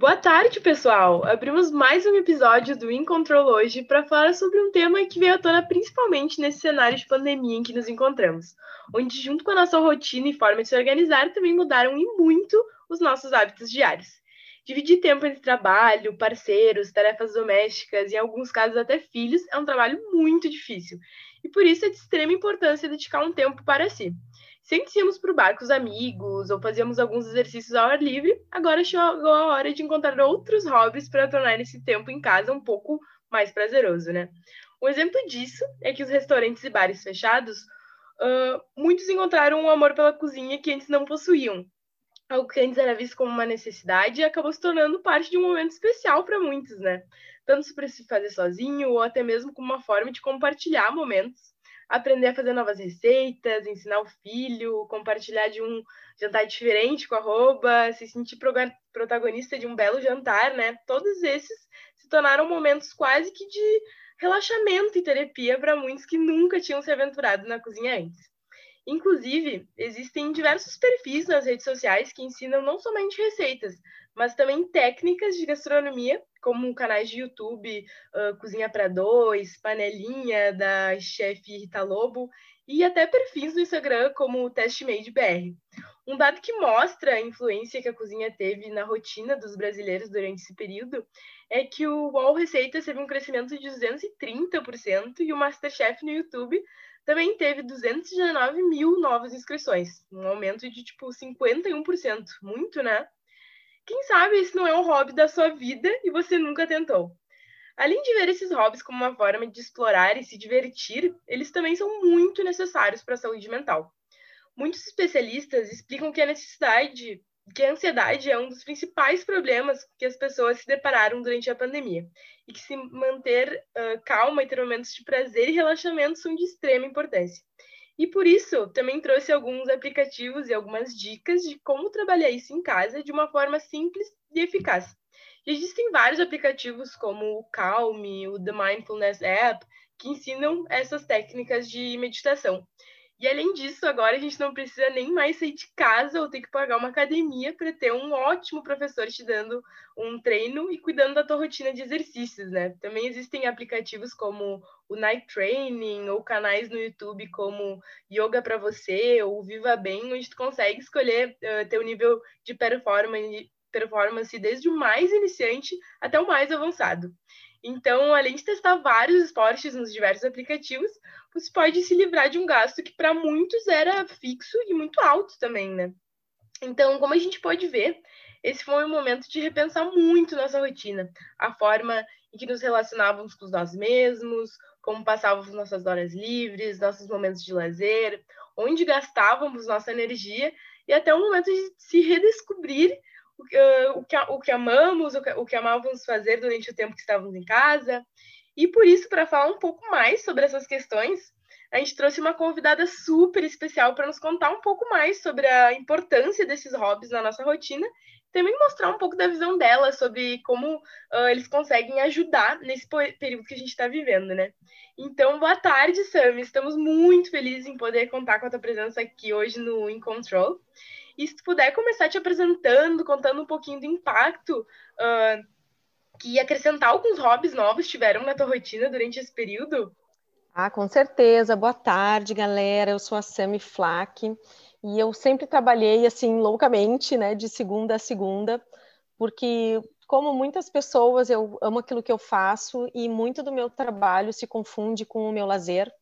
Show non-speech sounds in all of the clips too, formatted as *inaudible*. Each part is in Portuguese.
Boa tarde, pessoal! Abrimos mais um episódio do In Control hoje para falar sobre um tema que veio à tona principalmente nesse cenário de pandemia em que nos encontramos, onde, junto com a nossa rotina e forma de se organizar, também mudaram e muito os nossos hábitos diários. Dividir tempo entre trabalho, parceiros, tarefas domésticas e, em alguns casos, até filhos, é um trabalho muito difícil. E por isso é de extrema importância dedicar um tempo para si. Se antes íamos para o bar com os amigos ou fazíamos alguns exercícios ao ar livre, agora chegou a hora de encontrar outros hobbies para tornar esse tempo em casa um pouco mais prazeroso, né? Um exemplo disso é que os restaurantes e bares fechados, uh, muitos encontraram um amor pela cozinha que antes não possuíam. Algo que antes era visto como uma necessidade e acabou se tornando parte de um momento especial para muitos, né? Tanto para se fazer sozinho ou até mesmo como uma forma de compartilhar momentos aprender a fazer novas receitas, ensinar o filho, compartilhar de um jantar diferente com a arroba, se sentir protagonista de um belo jantar, né? Todos esses se tornaram momentos quase que de relaxamento e terapia para muitos que nunca tinham se aventurado na cozinha antes. Inclusive, existem diversos perfis nas redes sociais que ensinam não somente receitas, mas também técnicas de gastronomia, como canais de YouTube, uh, Cozinha para Dois, Panelinha, da chefe Rita Lobo, e até perfis no Instagram, como o Testmade BR. Um dado que mostra a influência que a cozinha teve na rotina dos brasileiros durante esse período é que o UOL Receitas teve um crescimento de 230% e o Masterchef no YouTube também teve 219 mil novas inscrições, um aumento de tipo 51%. Muito, né? Quem sabe esse não é um hobby da sua vida e você nunca tentou. Além de ver esses hobbies como uma forma de explorar e se divertir, eles também são muito necessários para a saúde mental. Muitos especialistas explicam que a necessidade, que a ansiedade é um dos principais problemas que as pessoas se depararam durante a pandemia, e que se manter uh, calma e ter momentos de prazer e relaxamento são de extrema importância. E por isso, também trouxe alguns aplicativos e algumas dicas de como trabalhar isso em casa de uma forma simples e eficaz. E existem vários aplicativos como o Calm, o The Mindfulness App, que ensinam essas técnicas de meditação. E além disso, agora a gente não precisa nem mais sair de casa ou ter que pagar uma academia para ter um ótimo professor te dando um treino e cuidando da tua rotina de exercícios, né? Também existem aplicativos como o Night Training ou canais no YouTube como Yoga para você ou Viva Bem, onde tu consegue escolher uh, teu nível de performance, performance desde o mais iniciante até o mais avançado. Então, além de testar vários esportes nos diversos aplicativos, você pode se livrar de um gasto que para muitos era fixo e muito alto também, né? Então, como a gente pode ver, esse foi um momento de repensar muito nossa rotina, a forma em que nos relacionávamos com nós mesmos, como passávamos nossas horas livres, nossos momentos de lazer, onde gastávamos nossa energia e até o momento de se redescobrir uh, o, que, o que amamos, o que, o que amávamos fazer durante o tempo que estávamos em casa. E por isso, para falar um pouco mais sobre essas questões, a gente trouxe uma convidada super especial para nos contar um pouco mais sobre a importância desses hobbies na nossa rotina também mostrar um pouco da visão dela sobre como uh, eles conseguem ajudar nesse período que a gente está vivendo, né? Então, boa tarde, Sam. Estamos muito felizes em poder contar com a tua presença aqui hoje no In Control. E se tu puder começar te apresentando, contando um pouquinho do impacto uh, que acrescentar alguns hobbies novos tiveram na tua rotina durante esse período. Ah, com certeza. Boa tarde, galera. Eu sou a Sami Flack e eu sempre trabalhei assim loucamente, né, de segunda a segunda, porque como muitas pessoas, eu amo aquilo que eu faço e muito do meu trabalho se confunde com o meu lazer.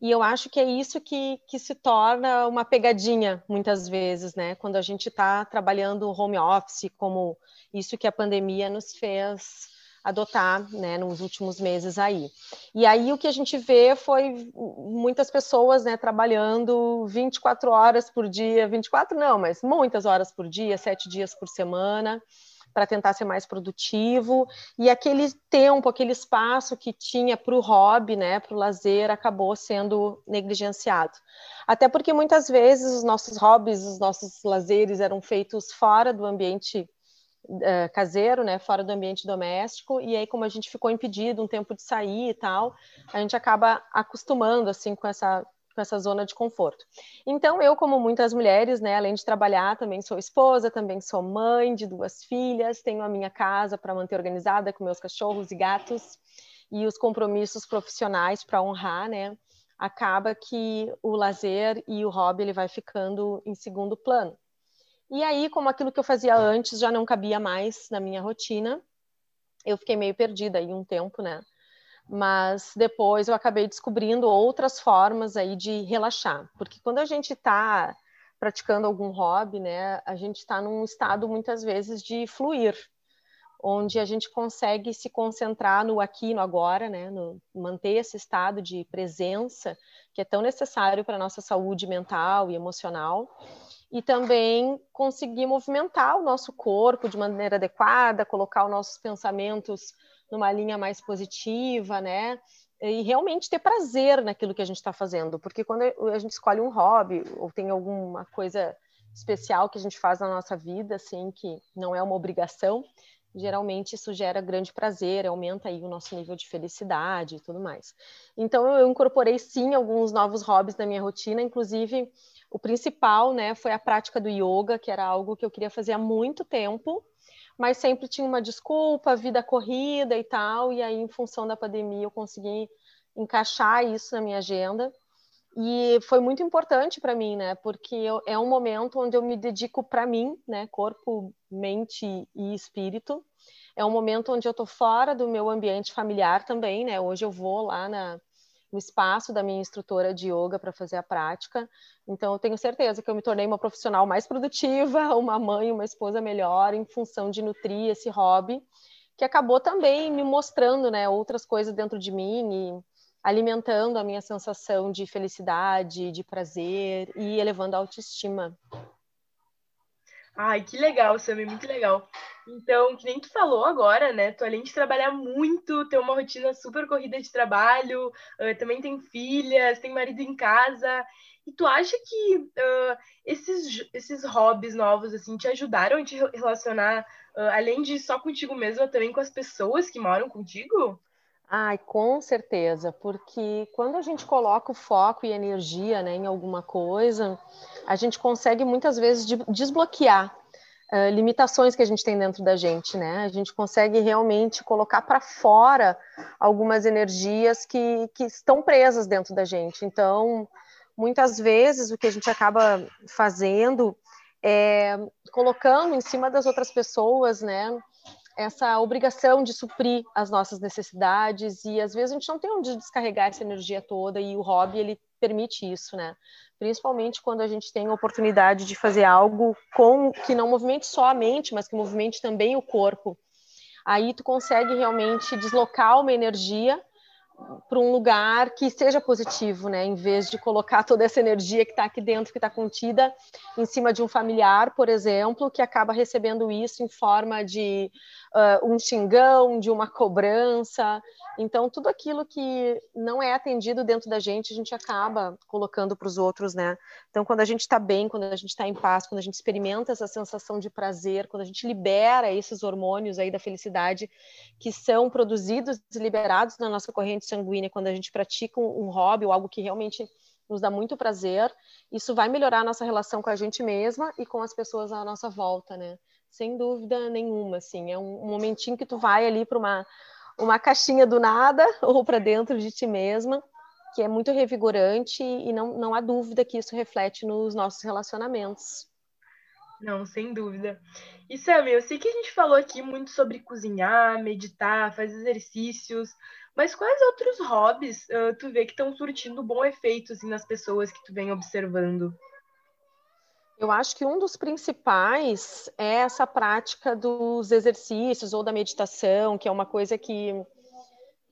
E eu acho que é isso que, que se torna uma pegadinha, muitas vezes, né? Quando a gente está trabalhando home office, como isso que a pandemia nos fez adotar, né, nos últimos meses aí. E aí o que a gente vê foi muitas pessoas, né, trabalhando 24 horas por dia, 24 não, mas muitas horas por dia, sete dias por semana, para tentar ser mais produtivo, e aquele tempo, aquele espaço que tinha para o hobby, né, para o lazer, acabou sendo negligenciado. Até porque muitas vezes os nossos hobbies, os nossos lazeres eram feitos fora do ambiente uh, caseiro, né, fora do ambiente doméstico, e aí como a gente ficou impedido um tempo de sair e tal, a gente acaba acostumando assim com essa com essa zona de conforto. Então, eu, como muitas mulheres, né, além de trabalhar, também sou esposa, também sou mãe de duas filhas, tenho a minha casa para manter organizada com meus cachorros e gatos e os compromissos profissionais para honrar, né? Acaba que o lazer e o hobby ele vai ficando em segundo plano. E aí, como aquilo que eu fazia antes já não cabia mais na minha rotina, eu fiquei meio perdida aí um tempo, né? Mas depois eu acabei descobrindo outras formas aí de relaxar, porque quando a gente está praticando algum hobby, né, a gente está num estado muitas vezes de fluir, onde a gente consegue se concentrar no aqui, no agora, né, no manter esse estado de presença que é tão necessário para a nossa saúde mental e emocional, e também conseguir movimentar o nosso corpo de maneira adequada, colocar os nossos pensamentos numa linha mais positiva, né? E realmente ter prazer naquilo que a gente está fazendo, porque quando a gente escolhe um hobby ou tem alguma coisa especial que a gente faz na nossa vida, assim, que não é uma obrigação, geralmente isso gera grande prazer, aumenta aí o nosso nível de felicidade e tudo mais. Então eu incorporei sim alguns novos hobbies na minha rotina, inclusive o principal, né, foi a prática do yoga, que era algo que eu queria fazer há muito tempo, mas sempre tinha uma desculpa, vida corrida e tal, e aí, em função da pandemia, eu consegui encaixar isso na minha agenda. E foi muito importante para mim, né? Porque eu, é um momento onde eu me dedico para mim, né? Corpo, mente e espírito. É um momento onde eu estou fora do meu ambiente familiar também, né? Hoje eu vou lá na, no espaço da minha instrutora de yoga para fazer a prática. Então, eu tenho certeza que eu me tornei uma profissional mais produtiva, *laughs* uma mãe, uma esposa melhor, em função de nutrir esse hobby, que acabou também me mostrando né, outras coisas dentro de mim e alimentando a minha sensação de felicidade, de prazer e elevando a autoestima. Ai, que legal, Sammy, muito legal. Então, que nem tu falou agora, né? Tu além de trabalhar muito, ter uma rotina super corrida de trabalho, uh, também tem filhas, tem marido em casa. E tu acha que uh, esses, esses hobbies novos, assim, te ajudaram a te relacionar, uh, além de só contigo mesma, também com as pessoas que moram contigo? Ai, com certeza, porque quando a gente coloca o foco e energia né, em alguma coisa, a gente consegue muitas vezes desbloquear limitações que a gente tem dentro da gente, né? A gente consegue realmente colocar para fora algumas energias que, que estão presas dentro da gente. Então, muitas vezes o que a gente acaba fazendo é colocando em cima das outras pessoas, né? essa obrigação de suprir as nossas necessidades e às vezes a gente não tem onde descarregar essa energia toda e o hobby ele permite isso, né? Principalmente quando a gente tem a oportunidade de fazer algo com que não movimente só a mente, mas que movimente também o corpo. Aí tu consegue realmente deslocar uma energia para um lugar que seja positivo, né? Em vez de colocar toda essa energia que está aqui dentro, que está contida, em cima de um familiar, por exemplo, que acaba recebendo isso em forma de uh, um xingão, de uma cobrança. Então, tudo aquilo que não é atendido dentro da gente, a gente acaba colocando para os outros, né? Então, quando a gente está bem, quando a gente está em paz, quando a gente experimenta essa sensação de prazer, quando a gente libera esses hormônios aí da felicidade que são produzidos e liberados na nossa corrente sanguínea, quando a gente pratica um, um hobby ou algo que realmente nos dá muito prazer, isso vai melhorar a nossa relação com a gente mesma e com as pessoas à nossa volta, né? sem dúvida nenhuma, assim, é um, um momentinho que tu vai ali para uma, uma caixinha do nada *laughs* ou para dentro de ti mesma, que é muito revigorante e não, não há dúvida que isso reflete nos nossos relacionamentos. Não, sem dúvida. E Sam, eu sei que a gente falou aqui muito sobre cozinhar, meditar, fazer exercícios, mas quais outros hobbies uh, tu vê que estão surtindo bom efeito assim, nas pessoas que tu vem observando? Eu acho que um dos principais é essa prática dos exercícios ou da meditação, que é uma coisa que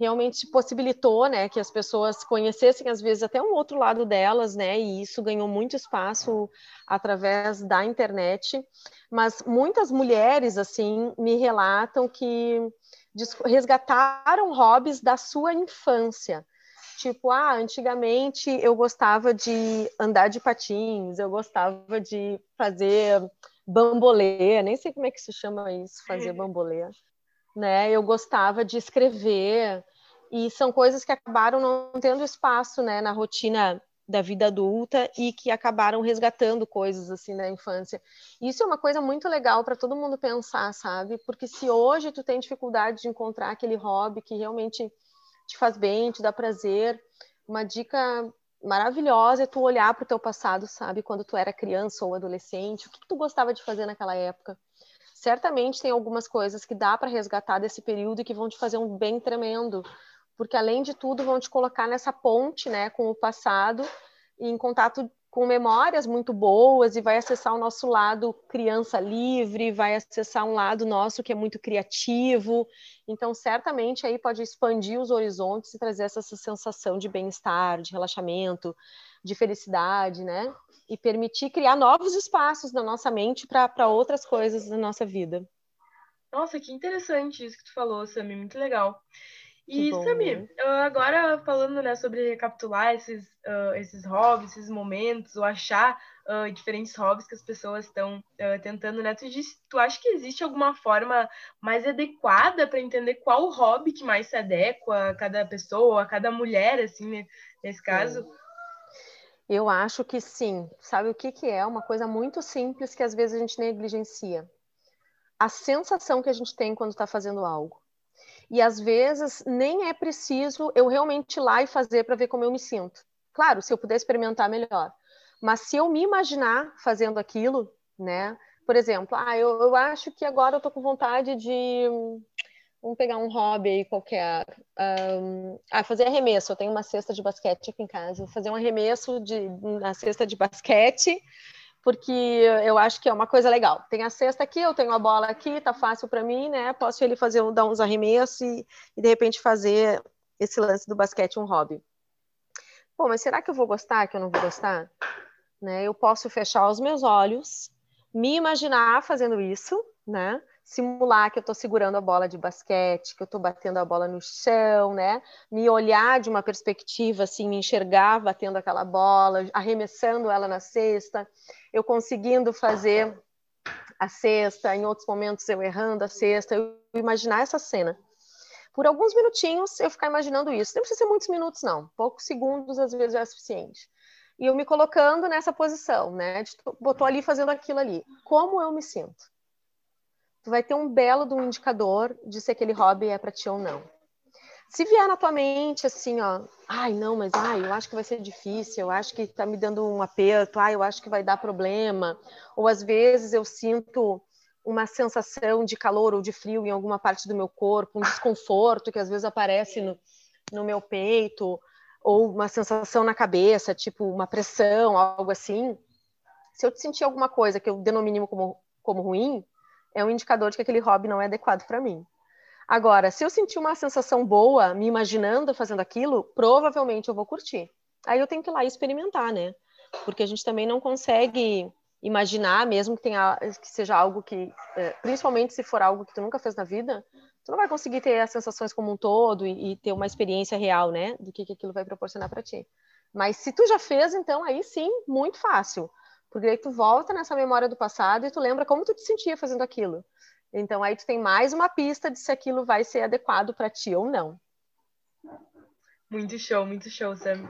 realmente possibilitou, né, que as pessoas conhecessem às vezes até um outro lado delas, né, e isso ganhou muito espaço através da internet. Mas muitas mulheres assim me relatam que resgataram hobbies da sua infância. Tipo, ah, antigamente eu gostava de andar de patins, eu gostava de fazer bambolê, nem sei como é que se chama isso, fazer bambolê, né? Eu gostava de escrever e são coisas que acabaram não tendo espaço, né, na rotina da vida adulta e que acabaram resgatando coisas assim da infância. Isso é uma coisa muito legal para todo mundo pensar, sabe? Porque se hoje tu tem dificuldade de encontrar aquele hobby que realmente te faz bem, te dá prazer, uma dica maravilhosa é tu olhar para o teu passado, sabe? Quando tu era criança ou adolescente, o que, que tu gostava de fazer naquela época? Certamente tem algumas coisas que dá para resgatar desse período e que vão te fazer um bem tremendo porque além de tudo vão te colocar nessa ponte, né, com o passado em contato com memórias muito boas e vai acessar o nosso lado criança livre, vai acessar um lado nosso que é muito criativo. Então, certamente aí pode expandir os horizontes e trazer essa sensação de bem-estar, de relaxamento, de felicidade, né? E permitir criar novos espaços na nossa mente para outras coisas da nossa vida. Nossa, que interessante isso que tu falou, Sami, muito legal. E, Samir, agora falando né, sobre recapitular esses, uh, esses hobbies, esses momentos, ou achar uh, diferentes hobbies que as pessoas estão uh, tentando, né? Tu, diz, tu acha que existe alguma forma mais adequada para entender qual hobby que mais se adequa a cada pessoa, a cada mulher, assim, né, nesse caso? Eu acho que sim. Sabe o que, que é? Uma coisa muito simples que às vezes a gente negligencia. A sensação que a gente tem quando está fazendo algo. E às vezes nem é preciso eu realmente ir lá e fazer para ver como eu me sinto. Claro, se eu puder experimentar, melhor. Mas se eu me imaginar fazendo aquilo, né? Por exemplo, ah, eu, eu acho que agora eu tô com vontade de. Vamos pegar um hobby qualquer. Um, ah, fazer arremesso. Eu tenho uma cesta de basquete aqui em casa. Vou fazer um arremesso de, na cesta de basquete porque eu acho que é uma coisa legal. Tem a cesta aqui, eu tenho a bola aqui, tá fácil para mim, né? Posso ele fazer dar uns arremessos e, e, de repente fazer esse lance do basquete um hobby. Pô, mas será que eu vou gostar? Que eu não vou gostar? Né? Eu posso fechar os meus olhos, me imaginar fazendo isso, né? Simular que eu estou segurando a bola de basquete, que eu estou batendo a bola no chão, né? Me olhar de uma perspectiva assim, me enxergar batendo aquela bola, arremessando ela na cesta eu conseguindo fazer a cesta, em outros momentos eu errando a cesta, eu imaginar essa cena. Por alguns minutinhos eu ficar imaginando isso. Não precisa ser muitos minutos, não. Poucos segundos às vezes é suficiente. E eu me colocando nessa posição, né? Botou ali fazendo aquilo ali. Como eu me sinto? Tu vai ter um belo do indicador de se aquele hobby é para ti ou não se vier na tua mente assim, ó, ai, não, mas ai, eu acho que vai ser difícil, eu acho que tá me dando um aperto, ai, eu acho que vai dar problema, ou às vezes eu sinto uma sensação de calor ou de frio em alguma parte do meu corpo, um desconforto que às vezes aparece no, no meu peito, ou uma sensação na cabeça, tipo uma pressão, algo assim. Se eu sentir alguma coisa que eu denomino como, como ruim, é um indicador de que aquele hobby não é adequado para mim. Agora, se eu sentir uma sensação boa, me imaginando fazendo aquilo, provavelmente eu vou curtir. Aí eu tenho que ir lá e experimentar, né? Porque a gente também não consegue imaginar, mesmo que, tenha, que seja algo que, é, principalmente se for algo que tu nunca fez na vida, tu não vai conseguir ter as sensações como um todo e, e ter uma experiência real, né? Do que, que aquilo vai proporcionar para ti. Mas se tu já fez, então aí sim, muito fácil. Porque aí tu volta nessa memória do passado e tu lembra como tu te sentia fazendo aquilo. Então aí tu tem mais uma pista de se aquilo vai ser adequado para ti ou não. Muito show, muito show, Sam.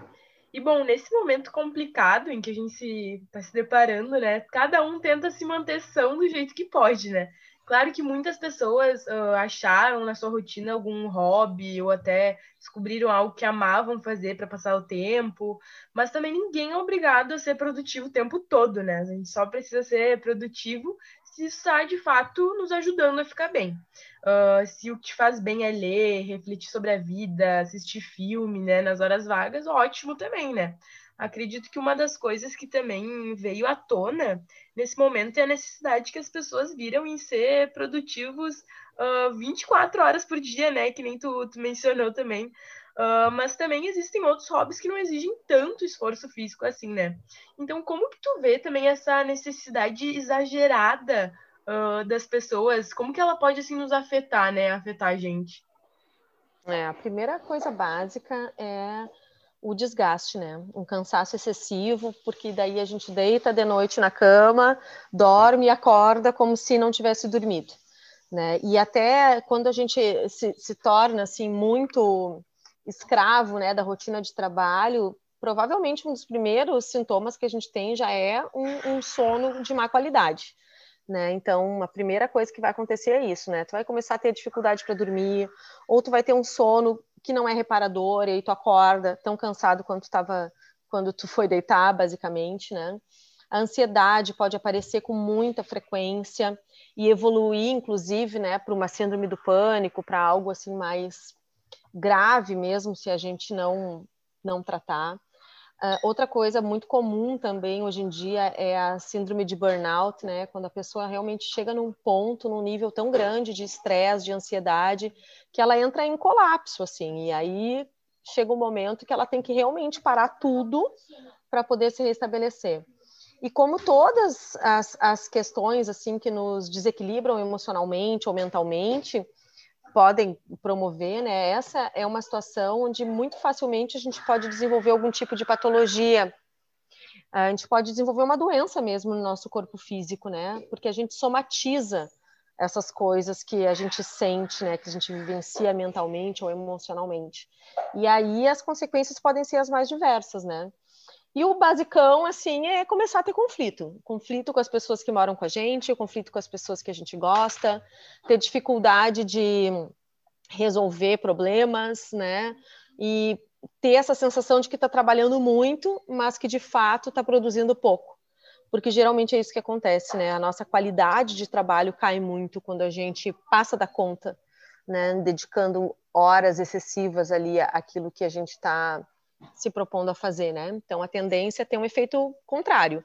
E bom, nesse momento complicado em que a gente está se, se deparando, né? Cada um tenta se manter são do jeito que pode, né? Claro que muitas pessoas uh, acharam na sua rotina algum hobby ou até descobriram algo que amavam fazer para passar o tempo, mas também ninguém é obrigado a ser produtivo o tempo todo, né? A gente só precisa ser produtivo se está de fato nos ajudando a ficar bem. Uh, se o que te faz bem é ler, refletir sobre a vida, assistir filme, né, nas horas vagas, ótimo também, né? Acredito que uma das coisas que também veio à tona nesse momento é a necessidade que as pessoas viram em ser produtivos uh, 24 horas por dia, né? Que nem tu, tu mencionou também. Uh, mas também existem outros hobbies que não exigem tanto esforço físico assim, né? Então, como que tu vê também essa necessidade exagerada uh, das pessoas? Como que ela pode, assim, nos afetar, né? Afetar a gente? É, a primeira coisa básica é o desgaste, né? Um cansaço excessivo, porque daí a gente deita de noite na cama, dorme e acorda como se não tivesse dormido, né? E até quando a gente se, se torna, assim, muito escravo né, da rotina de trabalho, provavelmente um dos primeiros sintomas que a gente tem já é um, um sono de má qualidade. Né? Então, a primeira coisa que vai acontecer é isso, né? Tu vai começar a ter dificuldade para dormir, ou tu vai ter um sono que não é reparador, e aí tu acorda tão cansado quanto estava quando tu foi deitar, basicamente, né? A ansiedade pode aparecer com muita frequência e evoluir, inclusive, né, para uma síndrome do pânico, para algo assim mais grave mesmo, se a gente não não tratar. Uh, outra coisa muito comum também hoje em dia é a síndrome de burnout, né? Quando a pessoa realmente chega num ponto, num nível tão grande de estresse, de ansiedade, que ela entra em colapso, assim. E aí chega um momento que ela tem que realmente parar tudo para poder se restabelecer. E como todas as, as questões assim que nos desequilibram emocionalmente ou mentalmente, podem promover, né? Essa é uma situação onde muito facilmente a gente pode desenvolver algum tipo de patologia. A gente pode desenvolver uma doença mesmo no nosso corpo físico, né? Porque a gente somatiza essas coisas que a gente sente, né? Que a gente vivencia mentalmente ou emocionalmente. E aí as consequências podem ser as mais diversas, né? E o basicão, assim, é começar a ter conflito. Conflito com as pessoas que moram com a gente, conflito com as pessoas que a gente gosta, ter dificuldade de resolver problemas, né? E ter essa sensação de que está trabalhando muito, mas que de fato está produzindo pouco. Porque geralmente é isso que acontece, né? A nossa qualidade de trabalho cai muito quando a gente passa da conta, né? Dedicando horas excessivas ali àquilo que a gente está se propondo a fazer, né? Então a tendência é ter um efeito contrário,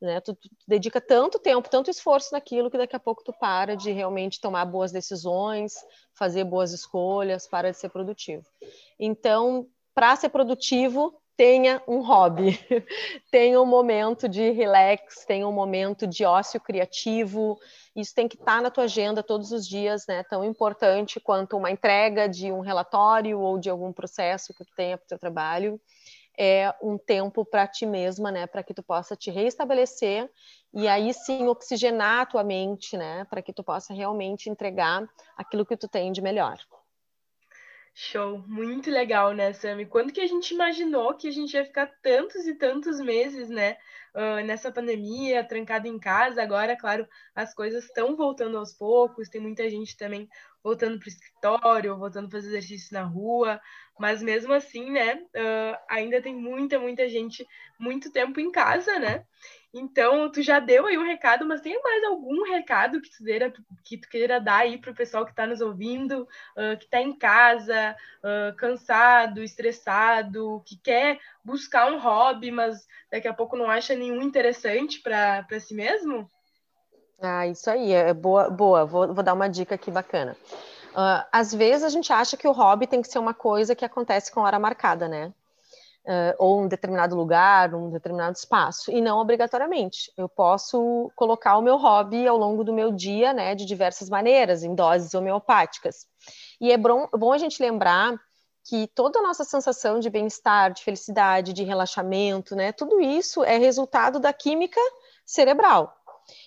né? Tu, tu, dedica tanto tempo, tanto esforço naquilo que daqui a pouco tu para de realmente tomar boas decisões, fazer boas escolhas, para de ser produtivo. Então, para ser produtivo, tenha um hobby, *laughs* tenha um momento de relax, tenha um momento de ócio criativo. Isso tem que estar tá na tua agenda todos os dias, né? Tão importante quanto uma entrega de um relatório ou de algum processo que tu tenha para o teu trabalho. É um tempo para ti mesma, né? Para que tu possa te reestabelecer e aí sim oxigenar a tua mente, né? Para que tu possa realmente entregar aquilo que tu tem de melhor. Show, muito legal, né, Sami? Quando que a gente imaginou que a gente ia ficar tantos e tantos meses, né, uh, nessa pandemia, trancado em casa? Agora, claro, as coisas estão voltando aos poucos, tem muita gente também voltando para o escritório, voltando a fazer exercício na rua, mas mesmo assim, né, uh, ainda tem muita, muita gente muito tempo em casa, né? Então, tu já deu aí um recado, mas tem mais algum recado que tu queira, que tu queira dar aí para o pessoal que está nos ouvindo, uh, que está em casa, uh, cansado, estressado, que quer buscar um hobby, mas daqui a pouco não acha nenhum interessante para si mesmo? Ah, isso aí, é boa, boa. Vou, vou dar uma dica aqui bacana. Uh, às vezes a gente acha que o hobby tem que ser uma coisa que acontece com hora marcada, né? Uh, ou um determinado lugar, um determinado espaço, e não obrigatoriamente. Eu posso colocar o meu hobby ao longo do meu dia, né, de diversas maneiras, em doses homeopáticas. E é bom, bom a gente lembrar que toda a nossa sensação de bem-estar, de felicidade, de relaxamento, né, tudo isso é resultado da química cerebral.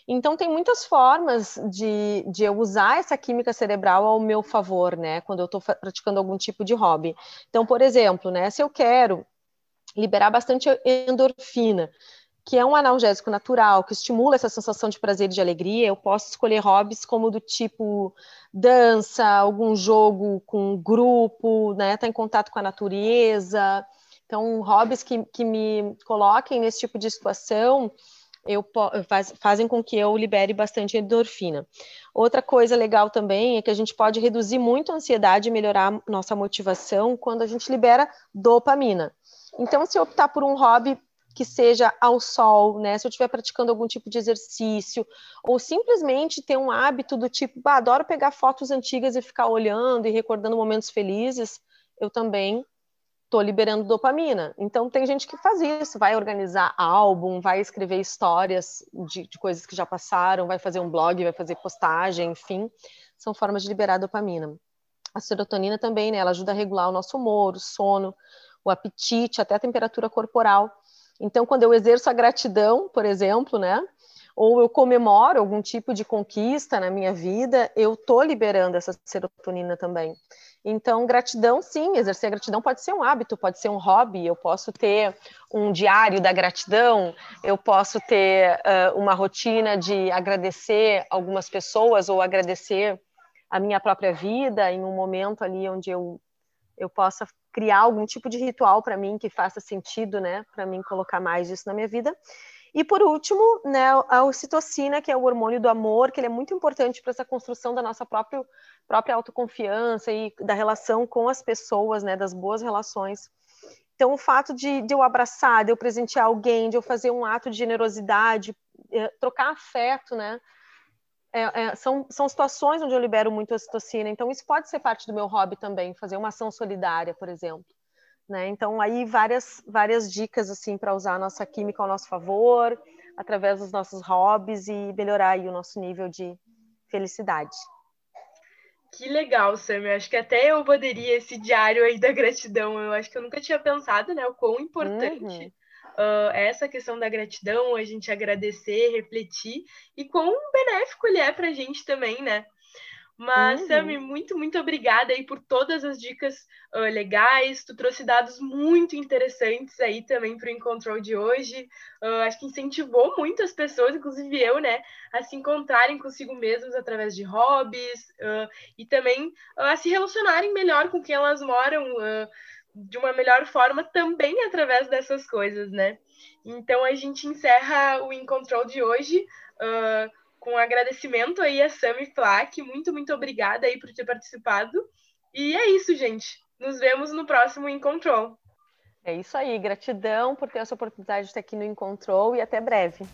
Então, tem muitas formas de, de eu usar essa química cerebral ao meu favor, né? Quando eu estou praticando algum tipo de hobby. Então, por exemplo, né? Se eu quero liberar bastante endorfina, que é um analgésico natural, que estimula essa sensação de prazer e de alegria. Eu posso escolher hobbies como do tipo dança, algum jogo com grupo, né? Tá em contato com a natureza. Então, hobbies que, que me coloquem nesse tipo de situação eu, faz, fazem com que eu libere bastante endorfina. Outra coisa legal também é que a gente pode reduzir muito a ansiedade e melhorar nossa motivação quando a gente libera dopamina. Então, se eu optar por um hobby que seja ao sol, né? Se eu estiver praticando algum tipo de exercício, ou simplesmente ter um hábito do tipo, bah, adoro pegar fotos antigas e ficar olhando e recordando momentos felizes, eu também estou liberando dopamina. Então tem gente que faz isso, vai organizar álbum, vai escrever histórias de, de coisas que já passaram, vai fazer um blog, vai fazer postagem, enfim, são formas de liberar dopamina. A serotonina também, né? Ela ajuda a regular o nosso humor, o sono o apetite, até a temperatura corporal. Então, quando eu exerço a gratidão, por exemplo, né? Ou eu comemoro algum tipo de conquista na minha vida, eu tô liberando essa serotonina também. Então, gratidão, sim, exercer gratidão pode ser um hábito, pode ser um hobby. Eu posso ter um diário da gratidão, eu posso ter uh, uma rotina de agradecer algumas pessoas ou agradecer a minha própria vida em um momento ali onde eu, eu possa criar algum tipo de ritual para mim que faça sentido, né, para mim colocar mais isso na minha vida. E por último, né, a ocitocina, que é o hormônio do amor, que ele é muito importante para essa construção da nossa própria, própria autoconfiança e da relação com as pessoas, né, das boas relações. Então, o fato de, de eu abraçar, de eu presentear alguém, de eu fazer um ato de generosidade, é, trocar afeto, né, é, é, são, são situações onde eu libero muito ocitocina. Então, isso pode ser parte do meu hobby também, fazer uma ação solidária, por exemplo. Né? Então, aí várias, várias dicas assim para usar a nossa química ao nosso favor, através dos nossos hobbies e melhorar aí o nosso nível de felicidade. Que legal, Sam. Eu acho que até eu poderia esse diário aí da gratidão. Eu acho que eu nunca tinha pensado, né, o quão importante uhum. Uh, essa questão da gratidão, a gente agradecer, refletir e quão benéfico ele é para a gente também, né? Mas, uhum. Sami, muito, muito obrigada aí por todas as dicas uh, legais. Tu trouxe dados muito interessantes aí também para o Encontrou de hoje. Uh, acho que incentivou muito as pessoas, inclusive eu, né, a se encontrarem consigo mesmas através de hobbies uh, e também a se relacionarem melhor com quem elas moram de uma melhor forma também através dessas coisas, né? Então a gente encerra o Encontrou de hoje. Uh, com agradecimento aí a Sami Flack. Muito, muito obrigada aí por ter participado. E é isso, gente. Nos vemos no próximo Encontrou. É isso aí. Gratidão por ter essa oportunidade de estar aqui no Encontrou e até breve.